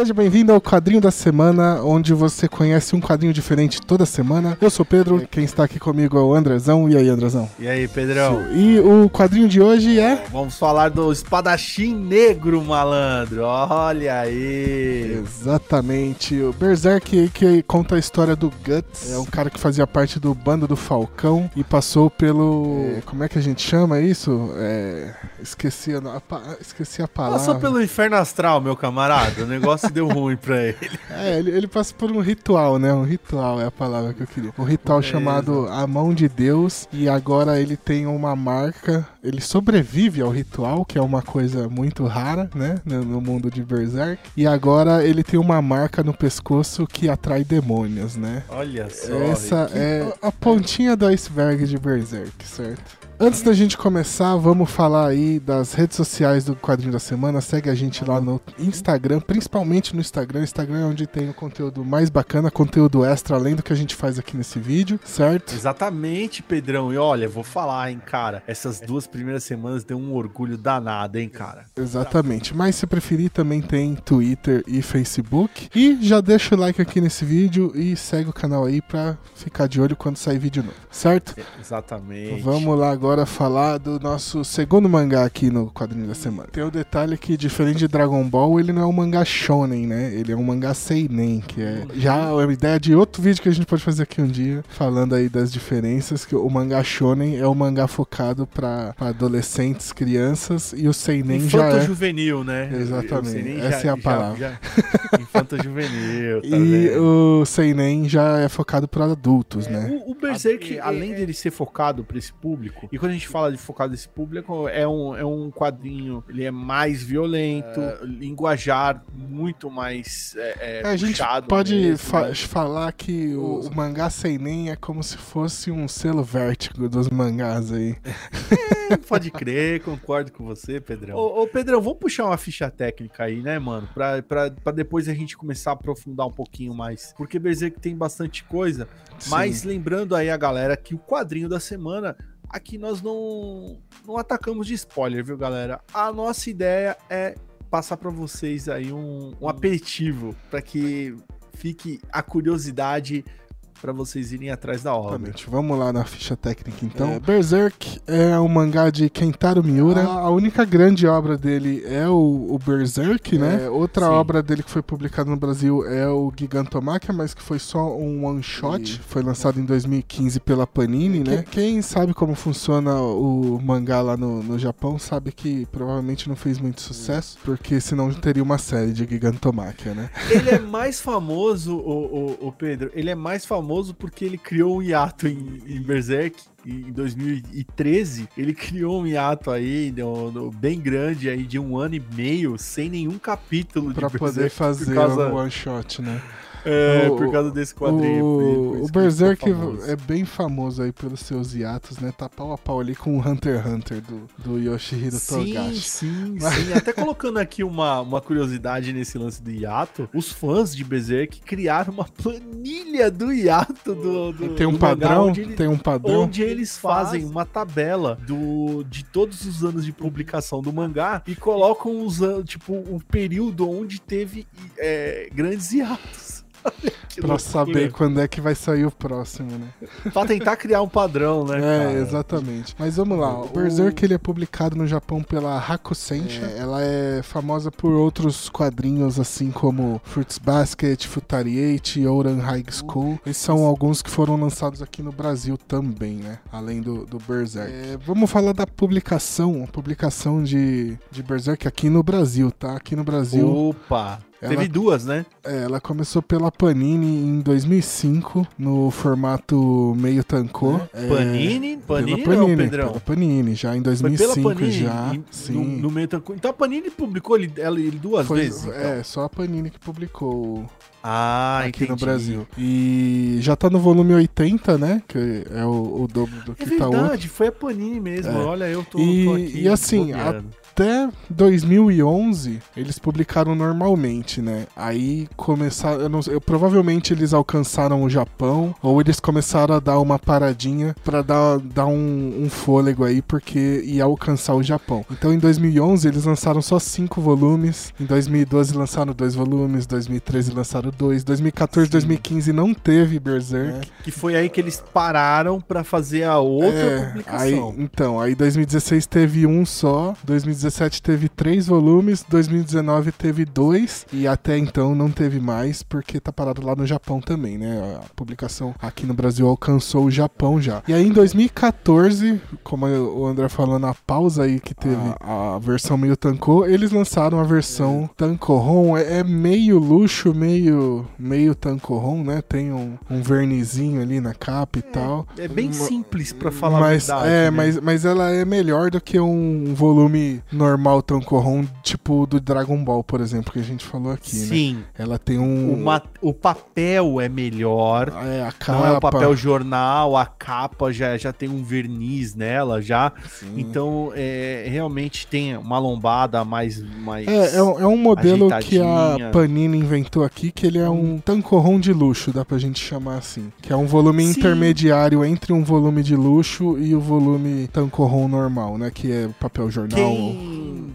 Seja bem-vindo ao Quadrinho da Semana, onde você conhece um quadrinho diferente toda semana. Eu sou o Pedro, quem está aqui comigo é o Andrezão. E aí, Andrezão? E aí, Pedrão? E o quadrinho de hoje é. Vamos falar do espadachim negro, malandro. Olha aí. Exatamente. O Berserk que conta a história do Guts. É um cara que fazia parte do bando do Falcão e passou pelo. É, como é que a gente chama isso? É, esqueci, a, esqueci a palavra. Passou pelo inferno astral, meu camarada. O negócio deu ruim pra ele. É, ele, ele passa por um ritual, né? Um ritual é a palavra que eu queria. Um ritual é, chamado A Mão de Deus. E agora ele tem uma marca. Ele sobrevive ao ritual, que é uma coisa muito rara, né? No, no mundo de Berserk. E agora ele tem uma marca no pescoço que atrai demônios, né? Olha só. Essa que... é a pontinha do iceberg de Berserk, certo? Antes da gente começar, vamos falar aí das redes sociais do Quadrinho da Semana. Segue a gente lá no Instagram, principalmente no Instagram. Instagram é onde tem o conteúdo mais bacana, conteúdo extra, além do que a gente faz aqui nesse vídeo, certo? Exatamente, Pedrão. E olha, vou falar, hein, cara. Essas duas primeiras semanas deu um orgulho danado, hein, cara. Exatamente. Mas se preferir, também tem Twitter e Facebook. E já deixa o like aqui nesse vídeo e segue o canal aí pra ficar de olho quando sair vídeo novo, certo? Exatamente. Vamos lá agora agora falar do nosso segundo mangá aqui no quadrinho da semana. Tem o detalhe que, diferente de Dragon Ball, ele não é um mangá shonen, né? Ele é um mangá seinen, que é já a ideia de outro vídeo que a gente pode fazer aqui um dia, falando aí das diferenças, que o mangá shonen é um mangá focado para adolescentes, crianças, e o seinen já é... juvenil, né? Exatamente, essa já, é a palavra. Já, já... Infanto-juvenil, tá E vendo? o seinen já é focado para adultos, é, né? O, o Berserk, além dele ser focado para esse público, e quando a gente fala de focado nesse público, é um, é um quadrinho, ele é mais violento, é... linguajar muito mais é, é, A gente pode fa né? falar que o, o, mangá seinen é como se fosse um selo vértigo dos mangás aí. É, pode crer, concordo com você, Pedrão. Ô, ô, Pedrão, vamos puxar uma ficha técnica aí, né, mano? Pra, pra, pra depois a gente começar a aprofundar um pouquinho mais. Porque Berserk tem bastante coisa. Sim. Mas lembrando aí a galera que o quadrinho da semana Aqui nós não, não atacamos de spoiler, viu, galera? A nossa ideia é passar para vocês aí um, um aperitivo para que fique a curiosidade para vocês irem atrás da obra. Exatamente. Vamos lá na ficha técnica então. É, Berserk é um mangá de Kentaro Miura. Ah. A única grande obra dele é o, o Berserk, né? É, outra sim. obra dele que foi publicada no Brasil é o Gigantomachia, mas que foi só um one shot. E... Foi lançado em 2015 pela Panini, né? Quem sabe como funciona o mangá lá no, no Japão sabe que provavelmente não fez muito sucesso, porque senão teria uma série de Gigantomachia, né? Ele é mais famoso, o, o, o Pedro, ele é mais famoso famoso porque ele criou um hiato em, em Berserk em 2013, ele criou um hiato aí no, no, bem grande aí de um ano e meio sem nenhum capítulo para poder fazer causa... um one shot, né? É, o, por causa desse quadrinho. O, o Berserk é bem famoso aí pelos seus hiatos, né? Tá pau a pau ali com o Hunter x Hunter do, do Yoshihiro sim, Togashi. Sim, Mas... sim. Até colocando aqui uma, uma curiosidade nesse lance do hiato, os fãs de Berserk criaram uma planilha do hiato do, do Tem um do padrão? Ele, tem um padrão? Onde eles fazem uma tabela do, de todos os anos de publicação do mangá e colocam os tipo, o período onde teve é, grandes hiatos. Pra loucura. saber quando é que vai sair o próximo, né? pra tentar criar um padrão, né? É, cara? exatamente. Mas vamos lá. O Berserk ele é publicado no Japão pela Hakusensha. É. Ela é famosa por outros quadrinhos, assim como Fruits Basket, Futari 8 e Ouran High School. Esses são alguns que foram lançados aqui no Brasil também, né? Além do, do Berserk. É, vamos falar da publicação, a publicação de, de Berserk aqui no Brasil, tá? Aqui no Brasil. Opa! Ela, Teve duas, né? É, ela começou pela Panini em 2005, no formato meio tancô. É, Panini? Panini, Panini não, Pedrão? Pela Panini, já em 2005 Panini, já. Em, sim. No, no, meio tancô. Então a Panini publicou ele, ele duas Foi, vezes? Então. É, só a Panini que publicou ah, aqui entendi. no Brasil. E já tá no volume 80, né? Que é o, o dobro do que é tá verdade, foi a Panini mesmo. É. Olha, eu tô, e, tô aqui. E assim, a até 2011 eles publicaram normalmente, né? Aí começaram, eu não, eu, provavelmente eles alcançaram o Japão ou eles começaram a dar uma paradinha para dar, dar um, um, fôlego aí porque ia alcançar o Japão. Então em 2011 eles lançaram só cinco volumes, em 2012 lançaram dois volumes, 2013 lançaram dois, 2014, Sim. 2015 não teve Berserk. É, que foi aí que eles pararam para fazer a outra é, publicação. Aí, então, aí 2016 teve um só, 2017 teve três volumes, 2019 teve dois e até então não teve mais porque tá parado lá no Japão também, né? A publicação aqui no Brasil alcançou o Japão já. E aí em 2014, como o André falou na pausa aí que teve a, a versão meio tancou, eles lançaram a versão é. tancorrom, é, é, meio luxo, meio meio tancorrom, né? Tem um, um vernizinho ali na capa e é, tal. É bem simples para falar mas, a verdade. É, né? mas, mas ela é melhor do que um volume normal tancorrom, tipo do Dragon Ball, por exemplo, que a gente falou aqui, né? Sim. Né? Ela tem um... O, o papel é melhor. É, a capa. Não é o papel jornal, a capa já, já tem um verniz nela, já. Sim. Então, é, realmente tem uma lombada mais... mais é, é, um, é um modelo que a Panini inventou aqui, que ele é um tancorrom de luxo, dá pra gente chamar assim. Que é um volume Sim. intermediário entre um volume de luxo e o volume tancorrom normal, né? Que é papel jornal. Quem,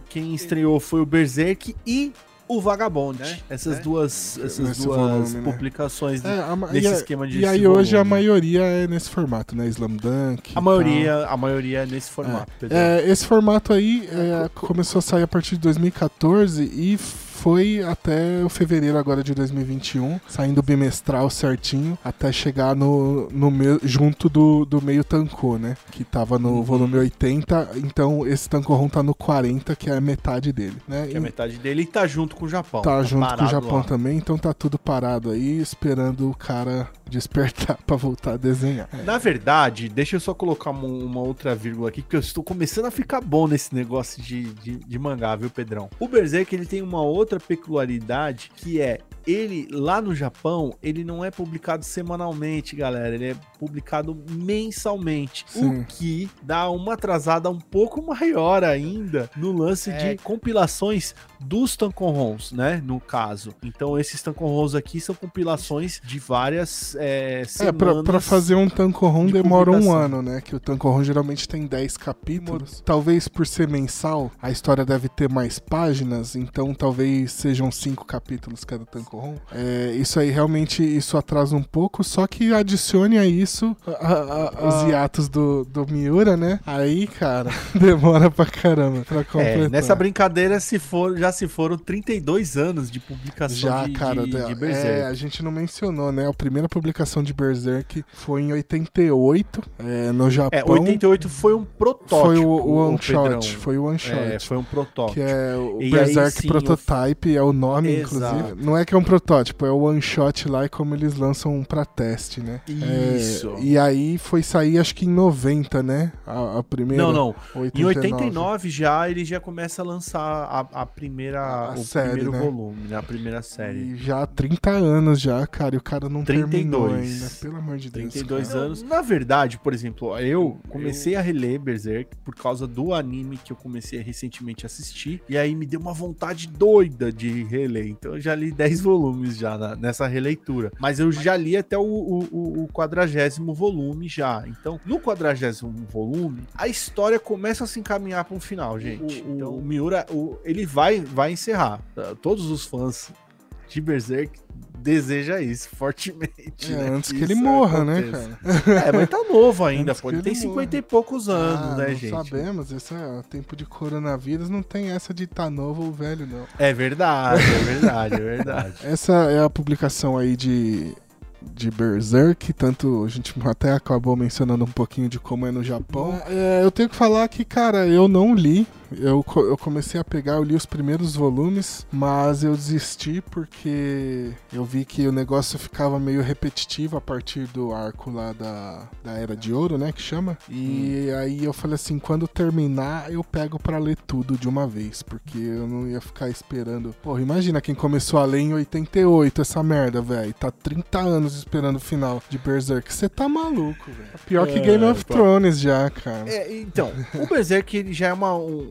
quem estreou foi o Berserk e o Vagabond. Né? Essas é. duas, essas duas volume, né? publicações né? é, nesse esquema de E aí hoje volume. a maioria é nesse formato, né? Slam Dunk. A maioria, a maioria é nesse formato. É, é esse formato aí é, começou a sair a partir de 2014 e foi até o fevereiro agora de 2021, saindo bimestral certinho, até chegar no, no meio, junto do, do meio tancô, né? Que tava no uhum. volume 80, então esse tancorrom tá no 40, que é a metade dele, né? Que é a metade dele e tá junto com o Japão. Tá, tá junto com o Japão lá. também, então tá tudo parado aí, esperando o cara despertar para voltar a desenhar. Na verdade, deixa eu só colocar uma, uma, outra vírgula aqui, porque eu estou começando a ficar bom nesse negócio de, de, de mangá, viu, Pedrão? O Berserk, ele tem uma outra outra peculiaridade que é ele lá no Japão, ele não é publicado semanalmente, galera, ele é publicado mensalmente, Sim. o que dá uma atrasada um pouco maior ainda no lance é. de compilações dos tancorrons, né, no caso. Então esses tancorrons aqui são compilações de várias é, semanas. É, pra, pra fazer um tancorron de demora um ano, né, que o tancorron geralmente tem 10 capítulos. Talvez por ser mensal, a história deve ter mais páginas, então talvez sejam cinco capítulos cada tancorrom. É, isso aí realmente isso atrasa um pouco, só que adicione a isso a, a, os hiatos do, do Miura, né? Aí, cara, demora pra caramba pra é, completar. É, nessa brincadeira se for, já se foram 32 anos de publicação já, de, cara, de, de Berserk. É, a gente não mencionou, né? A primeira publicação de Berserk foi em 88, é, no Japão. É, 88 foi um protótipo. Foi o, o One Shot, foi o One Shot. É, foi um protótipo. Que é o e Berserk aí, sim, Prototype, é o nome, Exato. inclusive. Não é que é um protótipo, é o One Shot lá e como eles lançam pra teste, né? Isso. É, e aí foi sair, acho que em 90, né? A, a primeira. Não, não. 89. Em 89 já ele já começa a lançar a, a primeira. A o série, primeiro né? volume, né? A primeira série. E já há 30 anos já, cara, e o cara não 32. terminou ainda, pelo amor de Deus. 32 cara. anos. Na verdade, por exemplo, eu comecei eu... a reler Berserk por causa do anime que eu comecei a recentemente assistir. E aí me deu uma vontade doida de reler. Então eu já li 10 volumes já na, nessa releitura. Mas eu já li até o, o, o quadragésimo volume já. Então, no quadragésimo volume, a história começa a se encaminhar para um final, gente. O, então, o Miura, o, ele vai, vai encerrar. Todos os fãs de Berserk deseja isso fortemente. É, né? Antes que, que ele morra, né, cara? É, mas tá novo ainda, pô. Ele tem 50 e poucos anos, ah, né, não gente? Sabemos, esse é tempo de coronavírus, não tem essa de tá novo ou velho, não. É verdade, é verdade, é verdade. essa é a publicação aí de de Berserk, tanto a gente até acabou mencionando um pouquinho de como é no Japão. É, eu tenho que falar que, cara, eu não li, eu, eu comecei a pegar, eu li os primeiros volumes, mas eu desisti porque eu vi que o negócio ficava meio repetitivo a partir do arco lá da, da Era de Ouro, né, que chama. E hum. aí eu falei assim, quando terminar, eu pego para ler tudo de uma vez, porque eu não ia ficar esperando. Porra, imagina quem começou a ler em 88 essa merda, velho. Tá 30 anos esperando o final de Berserk. Você tá maluco, velho. Pior é, que Game of Thrones já, cara. É, então, o Berserk ele já é uma um,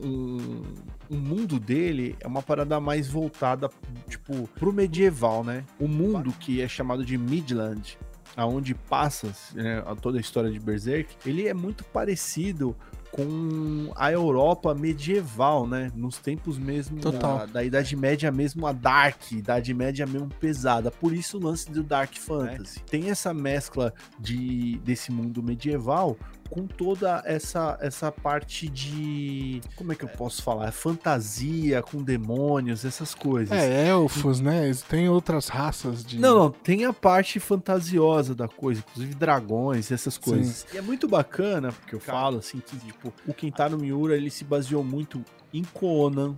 o mundo dele é uma parada mais voltada, tipo, pro medieval, né? O mundo que é chamado de Midland, aonde passa né, toda a história de Berserk, ele é muito parecido com a Europa medieval, né? Nos tempos mesmo da, da, Idade Média mesmo, a Dark, Idade Média mesmo pesada. Por isso o lance do Dark Fantasy. É. Tem essa mescla de, desse mundo medieval com toda essa essa parte de como é que eu posso falar? Fantasia com demônios essas coisas. É elfos né? Tem outras raças de não não tem a parte fantasiosa da coisa inclusive dragões essas coisas. Sim. e é muito bacana porque eu falo assim que tipo o Kentaro Miura ele se baseou muito em Conan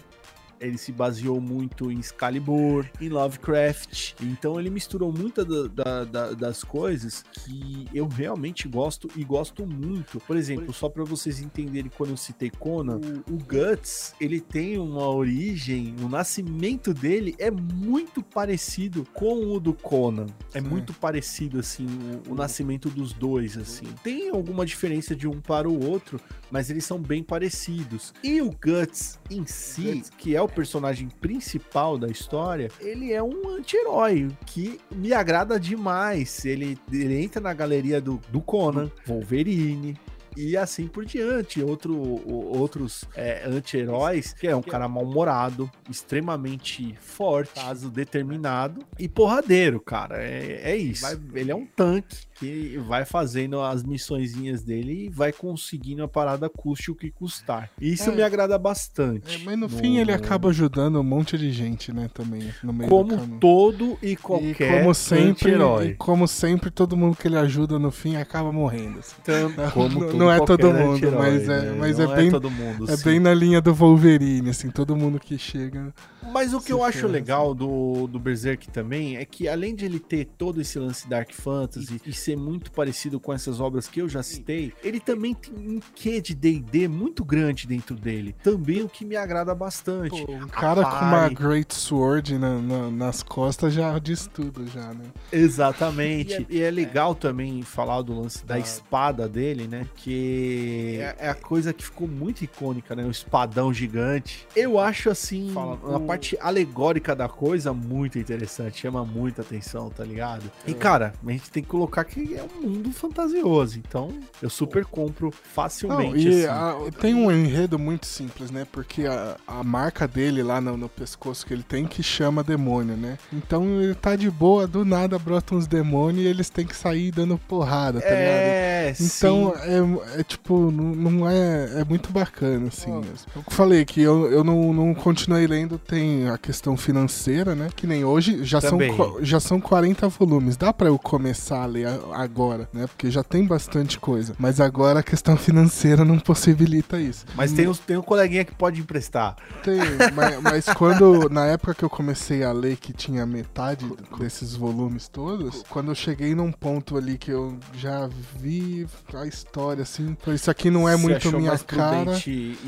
ele se baseou muito em Excalibur, em Lovecraft. Então ele misturou muitas da, da, das coisas que eu realmente gosto e gosto muito. Por exemplo, só para vocês entenderem quando eu citei Conan, o, o, Guts, ele tem uma origem, o nascimento dele é muito parecido com o do Conan. É Sim. muito parecido assim o, o nascimento dos dois assim. Tem alguma diferença de um para o outro, mas eles são bem parecidos. E o Guts em si, que é o personagem principal da história, ele é um anti-herói que me agrada demais. Ele, ele entra na galeria do, do Conan, Wolverine, e assim por diante. Outro, outros é, anti-heróis, que é um cara mal-humorado, extremamente forte, caso determinado e porradeiro, cara. É, é isso. Vai, ele é um tanque que vai fazendo as missõezinhas dele e vai conseguindo a parada custe o que custar. Isso é, me agrada bastante. É, mas no, no, fim ele acaba ajudando um monte de gente, né, também, Como todo e qualquer e como sempre, herói. Como sempre, todo mundo que ele ajuda no fim acaba morrendo. Assim. Então, não, não é todo mundo, mas é, né? mas é, é bem, mundo, é bem na linha do Wolverine, assim, todo mundo que chega. Mas o que eu acho legal assim. do, do Berserk também é que além de ele ter todo esse lance Dark Fantasy e, e ser muito parecido com essas obras que eu já citei, ele também tem um quê de D&D muito grande dentro dele. Também o que me agrada bastante. Pô, um cara com uma Great Sword na, na, nas costas já diz tudo já, né? Exatamente. E é, e é legal também falar do lance da espada dele, né? Que é, é, a coisa que ficou muito icônica, né? O espadão gigante. Eu acho assim, Fala, a parte alegórica da coisa muito interessante, chama muita atenção, tá ligado? E cara, a gente tem que colocar que é um mundo fantasioso. Então, eu super compro facilmente. Não, e assim. a, tem um enredo muito simples, né? Porque a, a marca dele lá no, no, pescoço que ele tem que chama demônio, né? Então ele tá de boa, do nada brota uns demônios e eles têm que sair dando porrada, tá é, ligado? Então é, é, tipo, não, não, é. É muito bacana, assim. Oh. Eu falei que eu, eu não, não continuei lendo, tem a questão financeira, né? Que nem hoje já, são, já são 40 volumes. Dá pra eu começar a ler agora, né? Porque já tem bastante coisa. Mas agora a questão financeira não possibilita isso. Mas tem, os, tem um coleguinha que pode emprestar. Tem, mas, mas quando, na época que eu comecei a ler, que tinha metade desses volumes todos, quando eu cheguei num ponto ali que eu já vi a história, assim, isso aqui não é Você muito minha cara.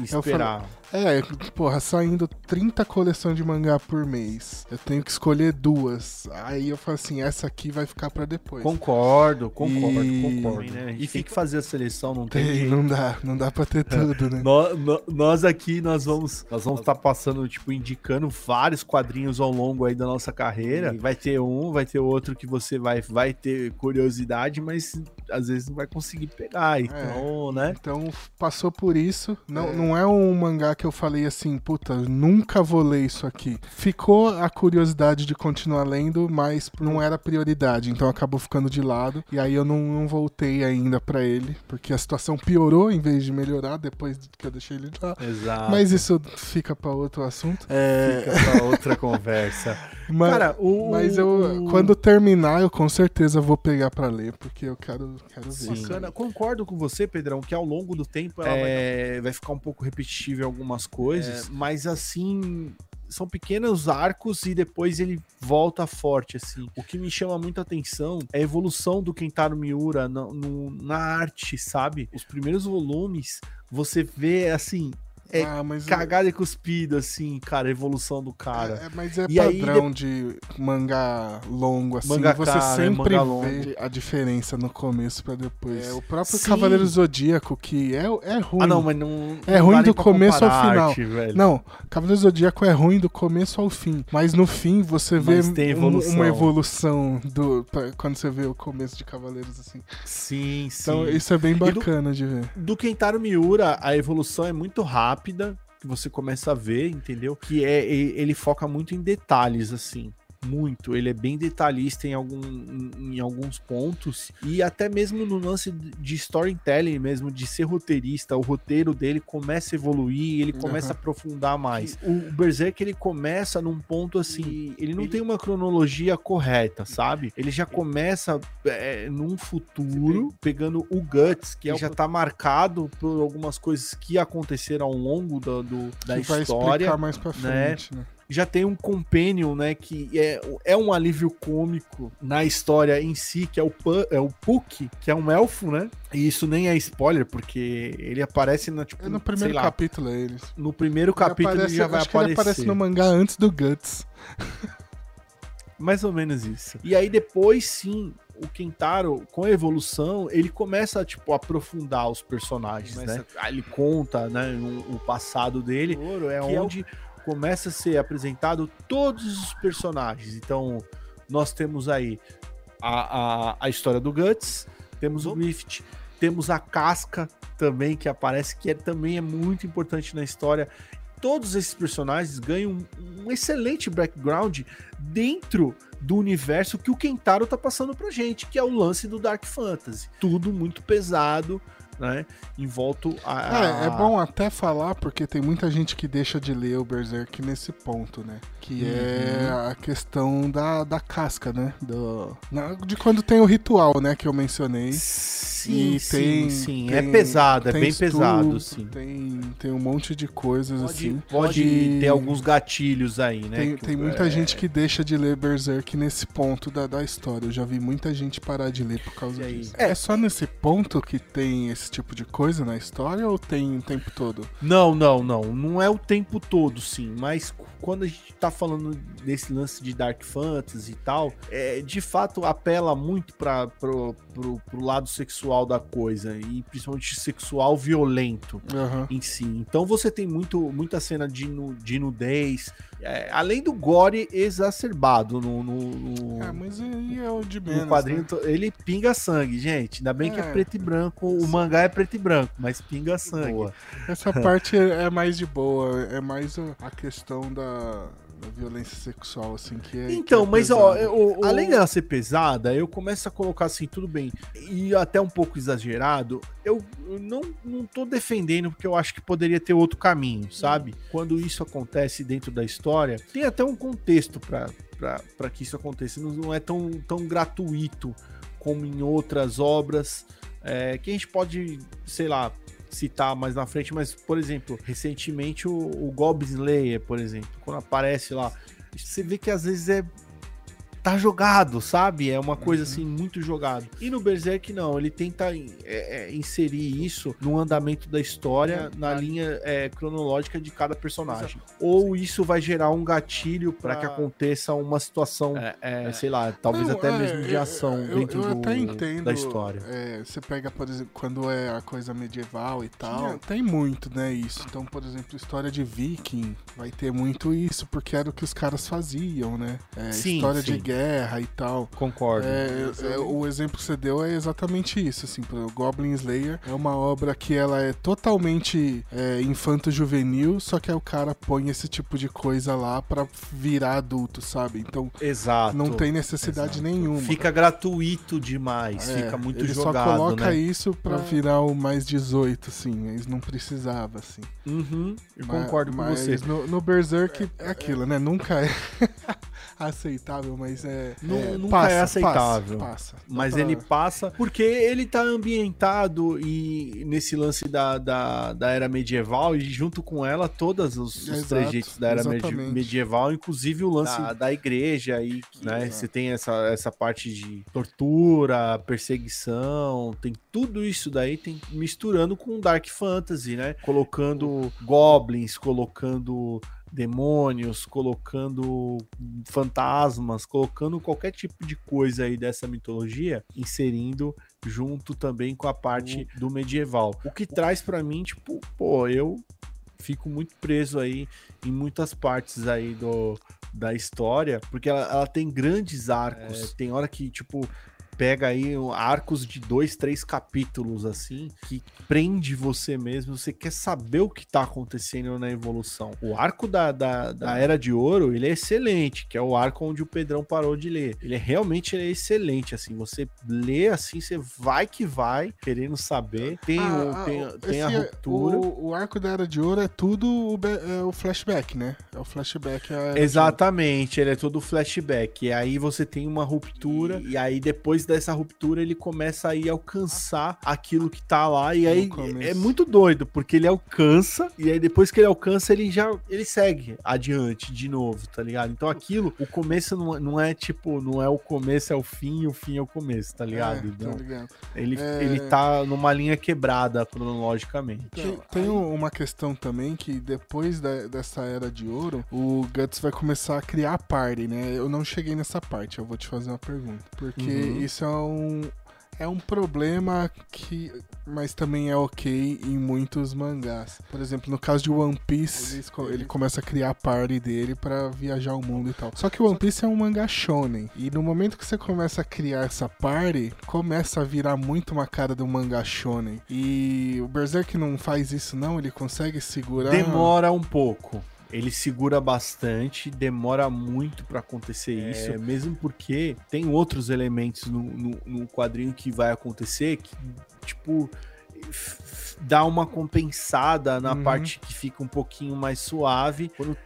Esperar. É, porra, saindo 30 coleções de mangá por mês. Eu tenho que escolher duas. Aí eu falo assim, essa aqui vai ficar para depois. Concordo, concordo, e... concordo. Né? E tem que fazer a seleção, não tem. tem não dá, não dá pra ter tudo, né? nós, nós, aqui, nós vamos nós vamos estar tá passando, tipo, indicando vários quadrinhos ao longo aí da nossa carreira. E vai ter um, vai ter outro que você vai, vai ter curiosidade, mas às vezes não vai conseguir pegar. Então, é, né? Então passou por isso. Não, é. não é um mangá que eu falei assim, puta, nunca vou ler isso aqui. Ficou a curiosidade de continuar lendo, mas não era prioridade, então acabou ficando de lado. E aí eu não, não voltei ainda para ele, porque a situação piorou em vez de melhorar depois que eu deixei ele lá. Exato. Mas isso fica para outro assunto. É... Fica pra outra conversa. Mas, Cara, o... mas eu, quando terminar, eu com certeza vou pegar para ler, porque eu quero, quero ver. Bacana. Concordo com você, Pedrão, que ao longo do tempo ela é... vai... vai ficar um pouco repetitiva em algumas coisas, é... mas assim, são pequenos arcos e depois ele volta forte, assim. O que me chama muita atenção é a evolução do Kentaro Miura no, no, na arte, sabe? Os primeiros volumes, você vê, assim, é ah, cagada e cuspido, assim, cara, a evolução do cara. É, é mas é e padrão aí, de mangá longo, assim. Manga você cara, é sempre é vê a diferença no começo pra depois. É, o próprio Sim. Cavaleiro Zodíaco, que é, é ruim. Ah, não, mas não. É não ruim do começo ao final. Arte, não, Cavaleiro Zodíaco é ruim do começo ao fim. Mas no fim você vê evolução. uma evolução do, pra, quando você vê o começo de Cavaleiros, assim. Sim, sim. Então isso é bem bacana do, de ver. Do Kentaro Miura, a evolução é muito rápida que você começa a ver, entendeu? Que é ele foca muito em detalhes assim muito. Ele é bem detalhista em, algum, em, em, alguns pontos e até mesmo no lance de storytelling mesmo, de ser roteirista, o roteiro dele começa a evoluir, ele começa uhum. a aprofundar mais. O Berserk ele começa num ponto assim, ele não ele... tem uma cronologia correta, sabe? Ele já começa é, num futuro, pegando o Guts, que, que é já tá marcado por algumas coisas que aconteceram ao longo do, do da que história. Vai explicar mais pra né? frente, né? né? Já tem um companion, né, que é, é um alívio cômico na história em si, que é o, é o Puck, que é um elfo, né? E isso nem é spoiler, porque ele aparece na, tipo, é no primeiro capítulo, é eles. No primeiro ele capítulo aparece, ele já vai aparecer. ele aparece no mangá antes do Guts. Mais ou menos isso. E aí depois sim, o Kentaro, com a evolução, ele começa tipo, a aprofundar os personagens, começa, né? Ele conta né, um, o passado dele, é onde é o começa a ser apresentado todos os personagens. Então, nós temos aí a, a, a história do Guts, temos o Griffith, temos a Casca também, que aparece, que é, também é muito importante na história. Todos esses personagens ganham um, um excelente background dentro do universo que o Kentaro tá passando pra gente, que é o lance do Dark Fantasy. Tudo muito pesado, né? Envolto a, a... É, é bom até falar, porque tem muita gente que deixa de ler o Berserk nesse ponto, né? Que é uhum. é a questão da, da casca, né? Do, na, de quando tem o ritual, né? Que eu mencionei. Sim, e tem, sim, sim. Tem, é pesado, é bem estudo, pesado, sim. Tem, tem um monte de coisas, pode, assim. Pode ter alguns gatilhos aí, né? Tem, tem muita é... gente que deixa de ler Berserk nesse ponto da, da história. Eu já vi muita gente parar de ler por causa disso. É, é só nesse ponto que tem esse tipo de coisa na história ou tem o tempo todo? Não, não, não. Não é o tempo todo, sim. Mas quando a gente tá falando desse lance de Dark Fantasy e tal, é, de fato apela muito para pro, pro, pro, lado sexual da coisa. E principalmente sexual violento uhum. em si. Então você tem muito, muita cena de, nu, de nudez. É, além do gore exacerbado no. no, no é, mas aí é o de menos. No quadrinho, né? ele pinga sangue, gente. Ainda bem é. que é preto e branco. O mangá é preto e branco, mas pinga sangue. Boa. Essa parte é mais de boa. É mais a questão da da violência sexual, assim, que é. Então, que é mas ó, eu, além dela ser pesada, eu começo a colocar assim, tudo bem, e até um pouco exagerado, eu, não, não tô defendendo, porque eu acho que poderia ter outro caminho, sabe? Quando isso acontece dentro da história, tem até um contexto para que isso aconteça, não, não é tão, tão gratuito como em outras obras. É, que a gente pode, sei lá, citar mais na frente, mas, por exemplo, recentemente o, o Goblin Slayer, por exemplo, quando aparece lá, você vê que às vezes é tá jogado, sabe? É uma coisa uhum. assim muito jogado. E no Berserk não, ele tenta é, é, inserir isso no andamento da história, é, na linha é, cronológica de cada personagem. Ou isso vai gerar um gatilho para que aconteça uma situação, é, é, sei lá, talvez não, até mesmo de ação eu, dentro eu, do, entendo, da história. você pega, por exemplo, quando é a coisa medieval e tal, tem muito, né, isso. Então, por exemplo, história de viking vai ter muito isso, porque era o que os caras faziam, né? Sim, história sim. de guerra e tal. Concordo. É, é, o exemplo que você deu é exatamente isso, assim, o Goblin Slayer é uma obra que ela é totalmente é, infanto-juvenil, só que aí o cara põe esse tipo de coisa lá para virar adulto, sabe? Então, Exato. não tem necessidade Exato. nenhuma. Fica gratuito demais, é, fica muito ele jogado, Ele só coloca né? isso pra é. virar o mais 18, assim, eles não precisavam, assim. Uhum, eu mas, concordo com você. No, no Berserk é aquilo, né? Nunca é... aceitável, mas é. Não, é, nunca passa, é aceitável. Passa, passa. Mas pra... ele passa porque ele tá ambientado e nesse lance da, da, da era medieval e junto com ela todos os, os trejeitos da era medieval, inclusive o lance da, da igreja e né, você tem essa, essa parte de tortura, perseguição, tem tudo isso daí tem misturando com Dark Fantasy, né? Colocando goblins, colocando demônios, colocando fantasmas, colocando qualquer tipo de coisa aí dessa mitologia, inserindo junto também com a parte do medieval. O que traz para mim, tipo, pô, eu fico muito preso aí em muitas partes aí do, da história, porque ela, ela tem grandes arcos. É, tem hora que, tipo, pega aí arcos de dois, três capítulos assim, que prende você mesmo, você quer saber o que tá acontecendo na evolução. O arco da, da, da Era de Ouro, ele é excelente, que é o arco onde o Pedrão parou de ler. Ele é realmente é excelente, assim, você lê assim, você vai que vai, querendo saber. Tem, ah, o, tem, ah, tem a é ruptura. O, o, arco da Era de Ouro é tudo o, é o flashback, né? É o flashback. Exatamente, ele é todo flashback. E aí você tem uma ruptura, e, e aí depois dessa ruptura ele começa a ir alcançar aquilo que tá lá e aí é muito doido, porque ele alcança e aí depois que ele alcança ele já ele segue adiante de novo, tá ligado? Então aquilo, o começo não, não é tipo, não é o começo é o fim e o fim é o começo, tá ligado? É, então, ligado. Ele, é... ele tá numa linha quebrada cronologicamente. Tem, tem aí... uma questão também que depois da, dessa era de ouro, o Guts vai começar a criar party, né? Eu não cheguei nessa parte, eu vou te fazer uma pergunta. Porque uhum. isso é um, é um problema que. Mas também é ok em muitos mangás. Por exemplo, no caso de One Piece, ele, ele começa a criar a party dele para viajar o mundo e tal. Só que o One Piece é um mangá shonen. E no momento que você começa a criar essa party, começa a virar muito uma cara do mangá shonen. E o Berserk não faz isso, não? Ele consegue segurar. Demora um pouco ele segura bastante, demora muito para acontecer é, isso, mesmo porque tem outros elementos no, no, no, quadrinho que vai acontecer que, tipo, dá uma compensada na uhum. parte que fica um pouquinho mais suave. Quando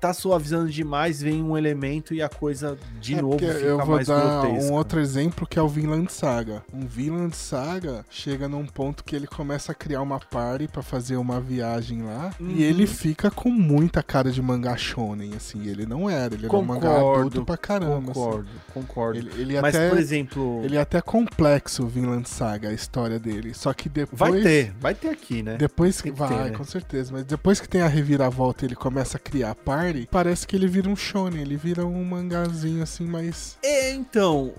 tá suavizando demais, vem um elemento e a coisa de é novo fica eu vou mais dar grotesca. um outro exemplo que é o Vinland Saga. Um Vinland Saga chega num ponto que ele começa a criar uma party para fazer uma viagem lá uhum. e ele fica com muita cara de mangá shonen, assim, ele não era, ele concordo, era um mangá adulto pra caramba. Assim. Concordo, assim. concordo. Ele, ele Mas, até, por exemplo... Ele é até complexo, o Vinland Saga, a história dele, só que depois... Vai ter, vai ter aqui, né? Depois que vai, ter, né? com certeza, mas depois que tem a reviravolta ele começa a criar party, parece que ele vira um shonen, ele vira um mangazinho assim, mais... É, então,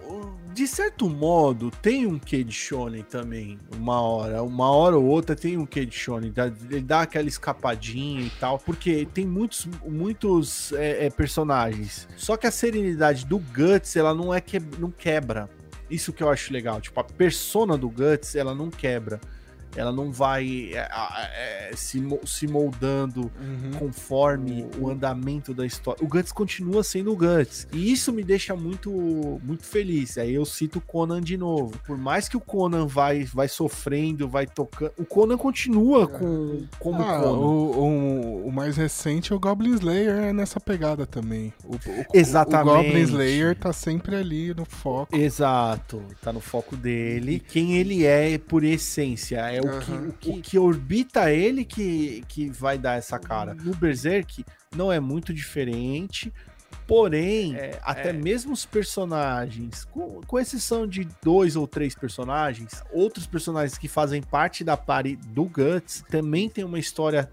de certo modo, tem um quê de shonen também, uma hora. Uma hora ou outra tem um quê de shonen, ele dá aquela escapadinha e tal, porque tem muitos, muitos é, é, personagens. Só que a serenidade do Guts, ela não é que, não quebra. Isso que eu acho legal, tipo, a persona do Guts, ela não quebra ela não vai é, é, se, se moldando uhum. conforme o, o, andamento da história. O Guts continua sendo o Guts. E isso me deixa muito, muito feliz. Aí eu cito o Conan de novo. Por mais que o Conan vai, vai sofrendo, vai tocando. O Conan continua com, como ah, Conan. O, o, o, mais recente é o Goblin Slayer nessa pegada também. O, Exatamente. O Goblin Slayer tá sempre ali no foco. Exato. Tá no foco dele. E quem ele é por essência. É o, uhum. que, o, que, o que orbita ele que, que vai dar essa cara. No Berserk não é muito diferente. Porém, é, até é. mesmo os personagens, com, com, exceção de dois ou três personagens, outros personagens que fazem parte da party do Guts também tem uma história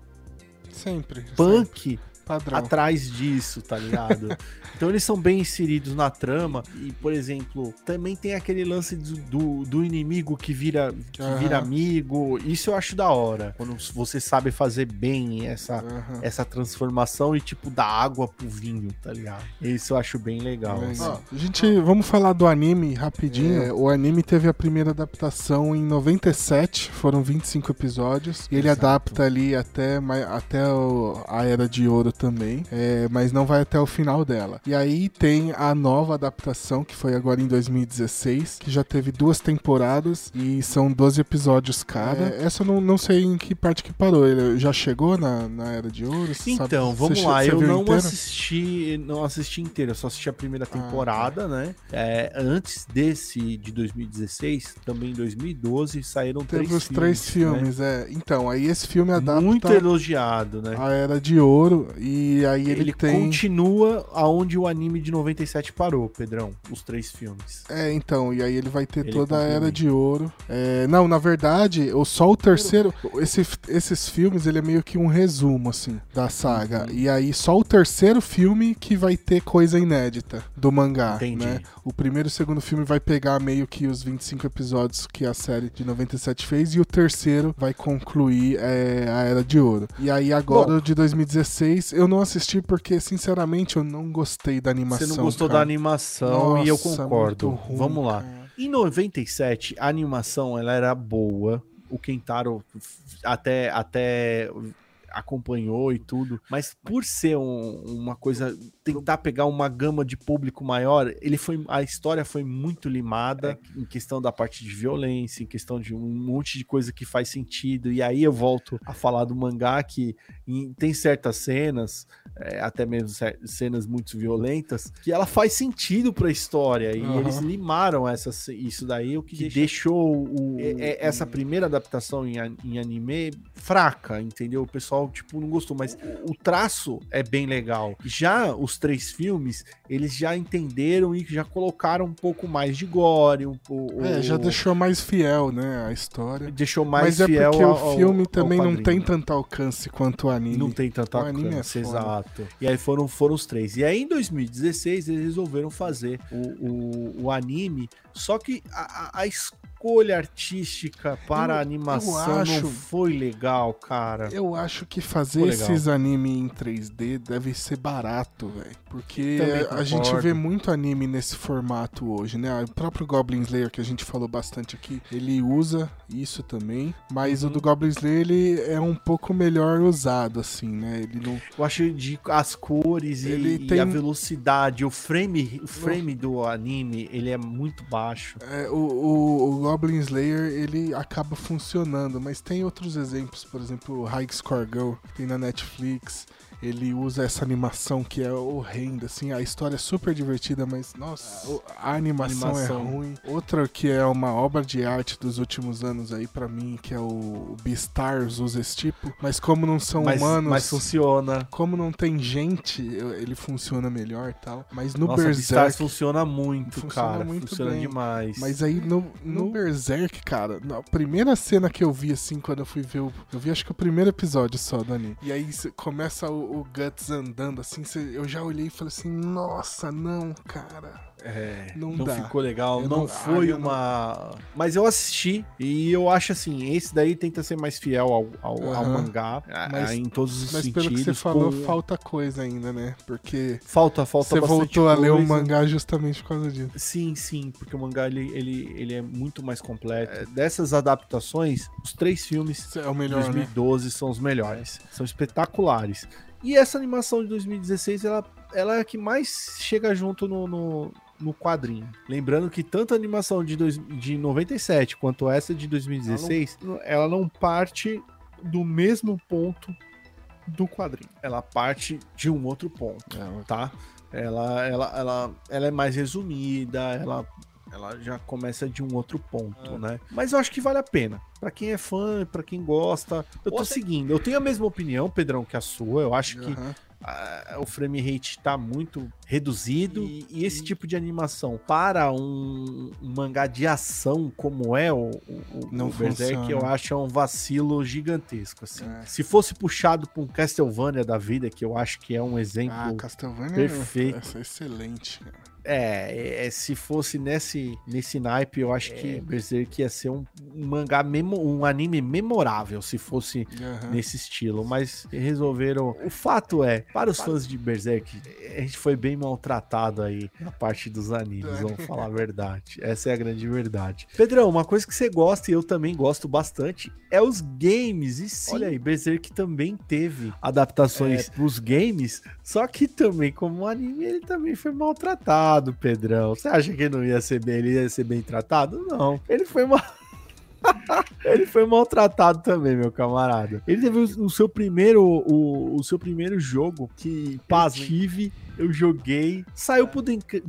sempre punk sempre. Padrão. atrás disso, tá ligado? então eles são bem inseridos na trama. E, por exemplo, também tem aquele lance do, do, do inimigo que vira, que uhum. vira amigo. Isso eu acho da hora. Quando você sabe fazer bem essa, uhum. essa transformação e, tipo, da água pro vinho, tá ligado? Isso eu acho bem legal. Assim. a gente, vamos falar do anime rapidinho. É. O anime teve a primeira adaptação em 97, foram 25 episódios. E ele Exato. adapta ali até, até a Era de Ouro também, é, mas não vai até o final dela. E aí tem a nova adaptação, que foi agora em 2016, que já teve duas temporadas e são 12 episódios cada. É, essa eu não, não sei em que parte que parou. Ele já chegou na, na Era de Ouro? Então, sabe? vamos lá. Eu não inteiro? assisti, não assisti inteiro, eu só assisti a primeira ah, temporada, ah, né? É, antes desse de 2016, também em 2012, saíram Teve três os filmes. três filmes, né? é. Então, aí esse filme adapta. Muito elogiado, né? A Era de Ouro. E aí ele, ele tem... continua aonde o anime de 97 parou, Pedrão. Os três filmes. É, então. E aí ele vai ter ele toda a Era de Ouro. É, não, na verdade, só o terceiro. Esse, esses filmes, ele é meio que um resumo, assim, da saga. Uhum. E aí só o terceiro filme que vai ter coisa inédita do mangá. Entendi. Né? O primeiro e o segundo filme vai pegar meio que os 25 episódios que a série de 97 fez. E o terceiro vai concluir é, a Era de Ouro. E aí agora, Bom, de 2016, eu não assisti porque, sinceramente, eu não gostei da animação. Você não gostou cara. da animação Nossa, e eu concordo. Ruim, Vamos lá. Cara. Em 97, a animação ela era boa. O Kentaro até, até acompanhou e tudo, mas por ser um, uma coisa tentar pegar uma gama de público maior, ele foi a história foi muito limada é. em questão da parte de violência, em questão de um monte de coisa que faz sentido. E aí eu volto a falar do mangá que em, tem certas cenas, é, até mesmo cenas muito violentas, que ela faz sentido para a história e uhum. eles limaram essa, isso daí, o que, que deixou o, é, essa primeira adaptação em, em anime fraca, entendeu? O pessoal tipo, não gostou, mas o traço é bem legal. Já os três filmes, eles já entenderam e já colocaram um pouco mais de gore. Um, o, é, já deixou mais fiel, né, a história. Deixou mais mas fiel. Mas é porque ao, o filme também não tem tanto alcance quanto o anime. Não tem tanto o alcance, é exato. E aí foram, foram os três. E aí em 2016 eles resolveram fazer o, o, o anime, só que a, a, a escolha artística para eu, animação acho, não foi legal, cara. Eu acho que fazer esses anime em 3D deve ser barato, velho. Porque a gente vê muito anime nesse formato hoje, né? O próprio Goblin Slayer que a gente falou bastante aqui, ele usa isso também, mas uhum. o do Goblin Slayer ele é um pouco melhor usado assim, né? Ele não Eu acho de as cores e, ele tem... e a velocidade, o frame, o frame do anime, ele é muito baixo. É, o, o, o Goblin Slayer ele acaba funcionando, mas tem outros exemplos, por exemplo, High Score Girl, tem na Netflix ele usa essa animação que é horrenda, assim, a história é super divertida, mas nossa, a animação, é animação. é ruim. Outra que é uma obra de arte dos últimos anos aí para mim, que é o Beastars usa esse tipo, mas como não são mas, humanos, mas funciona. Como não tem gente, ele funciona melhor, tal. Mas no nossa, Berserk Beastars funciona muito, funciona cara, muito funciona bem. demais. Mas aí no, no, no Berserk, cara, a primeira cena que eu vi assim quando eu fui ver o, eu vi acho que o primeiro episódio só, Dani. E aí começa o o, Guts andando assim, eu já olhei e falei assim, nossa, não, cara. É, não, não ficou legal, não, não, foi ah, uma. Não... Mas eu assisti e eu acho assim, esse daí tenta ser mais fiel ao, ao, uhum. ao mangá, mas, em todos os mas sentidos. Mas pelo que você falou, com... falta coisa ainda, né? Porque. Falta, falta Você voltou coisa. a ler o mangá justamente por causa disso. Sim, sim, porque o mangá ele, ele, ele é muito mais completo. É, dessas adaptações, os três filmes é o melhor, de 2012 né? são os melhores. São espetaculares. E essa animação de 2016, ela, ela é a que mais chega junto no, no, no quadrinho. Lembrando que tanto a animação de, dois, de 97 quanto essa de 2016, ela não, ela não parte do mesmo ponto do quadrinho. Ela parte de um outro ponto, é, tá? Ela, ela, ela, ela é mais resumida, ela, ela já começa de um outro ponto, é. né? Mas eu acho que vale a pena. Para quem é fã, para quem gosta, eu tô Você... seguindo. Eu tenho a mesma opinião, Pedrão, que a sua. Eu acho uhum. que o frame rate está muito reduzido e, e, esse tipo de animação para um, um mangá de ação como é o, o, Não o Berserk, eu acho é um vacilo gigantesco. Assim. É. Se fosse puxado para um Castlevania da vida, que eu acho que é um exemplo ah, Castlevania perfeito. É, é excelente. É, é, se fosse nesse, nesse naipe, eu acho é. que Berserk ia ser um, um mangá, memo, um anime memorável, se fosse uhum. nesse estilo. Mas resolveram. O fato é, para os fãs de Berserk, a gente foi bem maltratado aí na parte dos animes, vamos falar a verdade. Essa é a grande verdade. Pedrão, uma coisa que você gosta e eu também gosto bastante é os games. E sim, olha aí, Berserk também teve adaptações é. pros games, só que também, como anime, ele também foi maltratado, Pedrão. Você acha que não ia ser bem, ele ia ser bem tratado? Não. Ele foi mal. ele foi maltratado também, meu camarada. Ele teve o, o seu primeiro o, o, seu primeiro jogo que eu tive, eu joguei, saiu pro,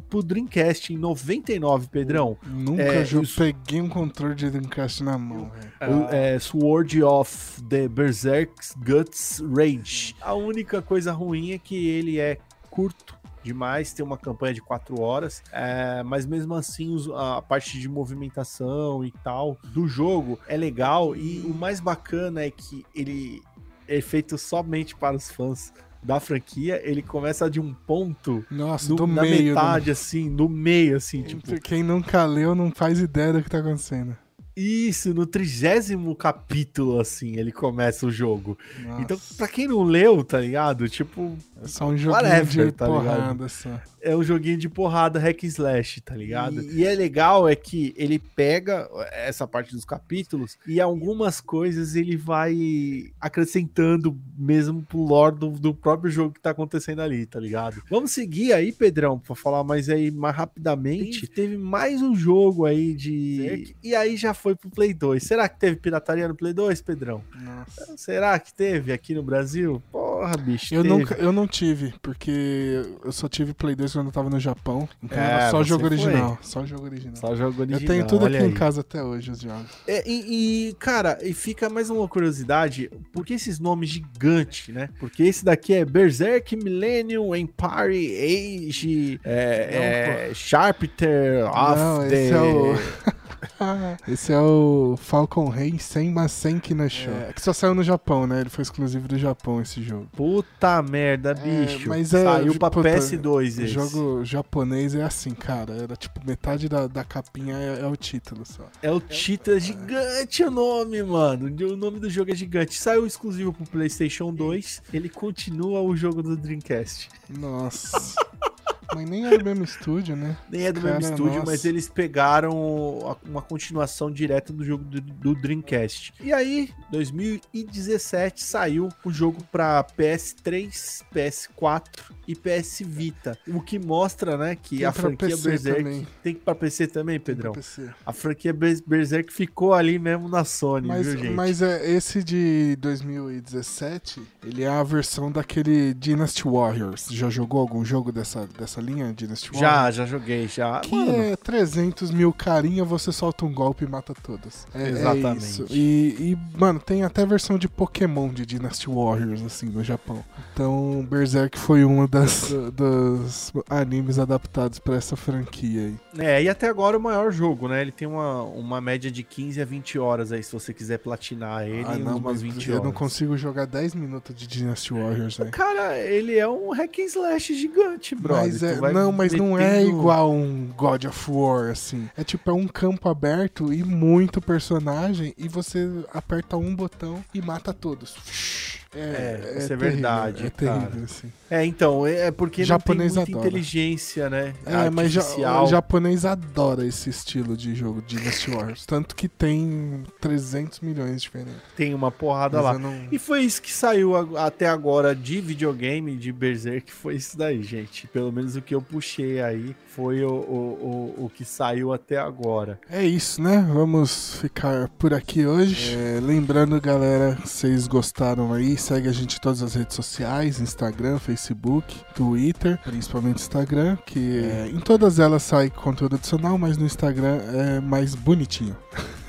pro Dreamcast em 99, Pedrão. Nunca é, eu peguei um controle de Dreamcast na mão, velho. É, Sword of the Berserk's Guts Rage. A única coisa ruim é que ele é curto demais, tem uma campanha de quatro horas, é, mas mesmo assim a parte de movimentação e tal do jogo é legal e o mais bacana é que ele é feito somente para os fãs da franquia, ele começa de um ponto Nossa, no, do na meio, metade, do... assim, no meio, assim, tipo... Quem nunca leu não faz ideia do que tá acontecendo. Isso, no trigésimo capítulo, assim, ele começa o jogo. Nossa. Então, pra quem não leu, tá ligado? Tipo. É só um joguinho whatever, de tá porrada, só é um joguinho de porrada hack and slash, tá ligado? E, e, é legal é que ele pega essa parte dos capítulos e algumas coisas ele vai acrescentando mesmo pro lore do, do próprio jogo que tá acontecendo ali, tá ligado? Vamos seguir aí, Pedrão, pra falar mais aí mais rapidamente. Teve mais um jogo aí de. E aí já foi pro Play 2. Será que teve pirataria no Play 2, Pedrão? Nossa. Será que teve aqui no Brasil? Porra, bicho. Eu, nunca, eu não tive, porque eu só tive Play 2 quando eu tava no Japão. Então é, era só jogo original. Só jogo original. Só jogo original. Eu tenho tudo aqui aí. em casa até hoje, os jogos. É, e, e, cara, e fica mais uma curiosidade: por que esses nomes gigantes, né? Porque esse daqui é Berserk Millennium Empire Age é, é, Sharpter of Não, the. Esse é o... Falcon Rei sem Masenki no show. É, que só saiu no Japão, né? Ele foi exclusivo do Japão esse jogo. Puta merda, é, bicho. mas é, Saiu pra puta, PS2 esse. jogo japonês é assim, cara. Era tipo metade da, da capinha é, é o título só. É o título, é gigante o nome, mano. O nome do jogo é gigante. Saiu exclusivo pro PlayStation 2. Ele continua o jogo do Dreamcast. Nossa. Mas nem é do mesmo estúdio, né? Nem é do Cara, mesmo estúdio, nossa. mas eles pegaram uma continuação direta do jogo do, do, Dreamcast. E aí, 2017 saiu o jogo para PS3, PS4 e PS Vita. O que mostra, né, que tem a franquia PC Berserk também. tem para PC também, Pedrão. PC. A franquia Berserk ficou ali mesmo na Sony, mas, viu, gente? Mas é, esse de 2017, ele é a versão daquele Dynasty Warriors. Já jogou algum jogo dessa, dessa linha, Dynasty Warriors? Já, já joguei, já. Que Mano. é 300 mil carinha, você solta um golpe e mata todos. É, é Exatamente. É e, e, mano, tem até versão de Pokémon de Dynasty Warriors, assim, no Japão. Então, Berserk foi uma das, dos animes adaptados para essa franquia aí. É, e até agora o maior jogo, né? Ele tem uma, uma média de 15 a 20 horas aí, se você quiser platinar ele, ah, não, umas 20 eu horas. Eu não consigo jogar 10 minutos de Dynasty Warriors, né? Cara, ele é um hack and slash gigante, brother. Mas é, não, mas não é igual um God of War, assim. É tipo, é um campo aberto e muito personagem, e você aperta um botão e mata todos. É, é, isso é, é verdade. É terrível, assim. É, então, é, é porque japonês não tem muita adora. inteligência, né? É, mas já, o japonês adora esse estilo de jogo de Dynasty Wars. Tanto que tem 300 milhões diferentes. Tem uma porrada mas lá. Não... E foi isso que saiu até agora de videogame, de Berserk, foi isso daí, gente. Pelo menos o que eu puxei aí foi o, o, o, o que saiu até agora. É isso, né? Vamos ficar por aqui hoje. É, lembrando, galera, vocês gostaram aí, segue a gente em todas as redes sociais, Instagram, Facebook Twitter, principalmente Instagram, que é, em todas elas sai conteúdo adicional, mas no Instagram é mais bonitinho.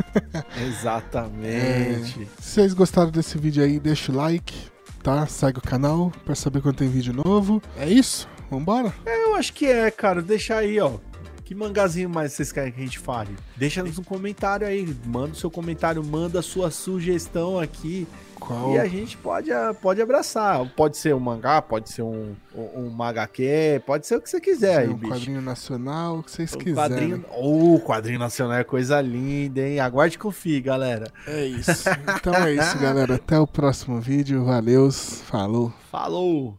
Exatamente. É, se vocês gostaram desse vídeo aí, deixa o like, tá? Segue o canal para saber quando tem vídeo novo. É isso? Vambora? É, eu acho que é, cara. Deixa aí, ó Que mangazinho mais vocês querem que a gente fale? Deixa nos um comentário aí. Manda o seu comentário, manda a sua sugestão aqui. Qual? E a gente pode, pode abraçar. Pode ser um mangá, pode ser um, um, um magaque, pode ser o que você quiser. Aí, um bicho. quadrinho nacional, o que vocês quiserem. Quadrinho... Oh, quadrinho nacional é coisa linda, hein? Aguarde e confie, galera. É isso. Então é isso, galera. Até o próximo vídeo. Valeu. Falou. Falou.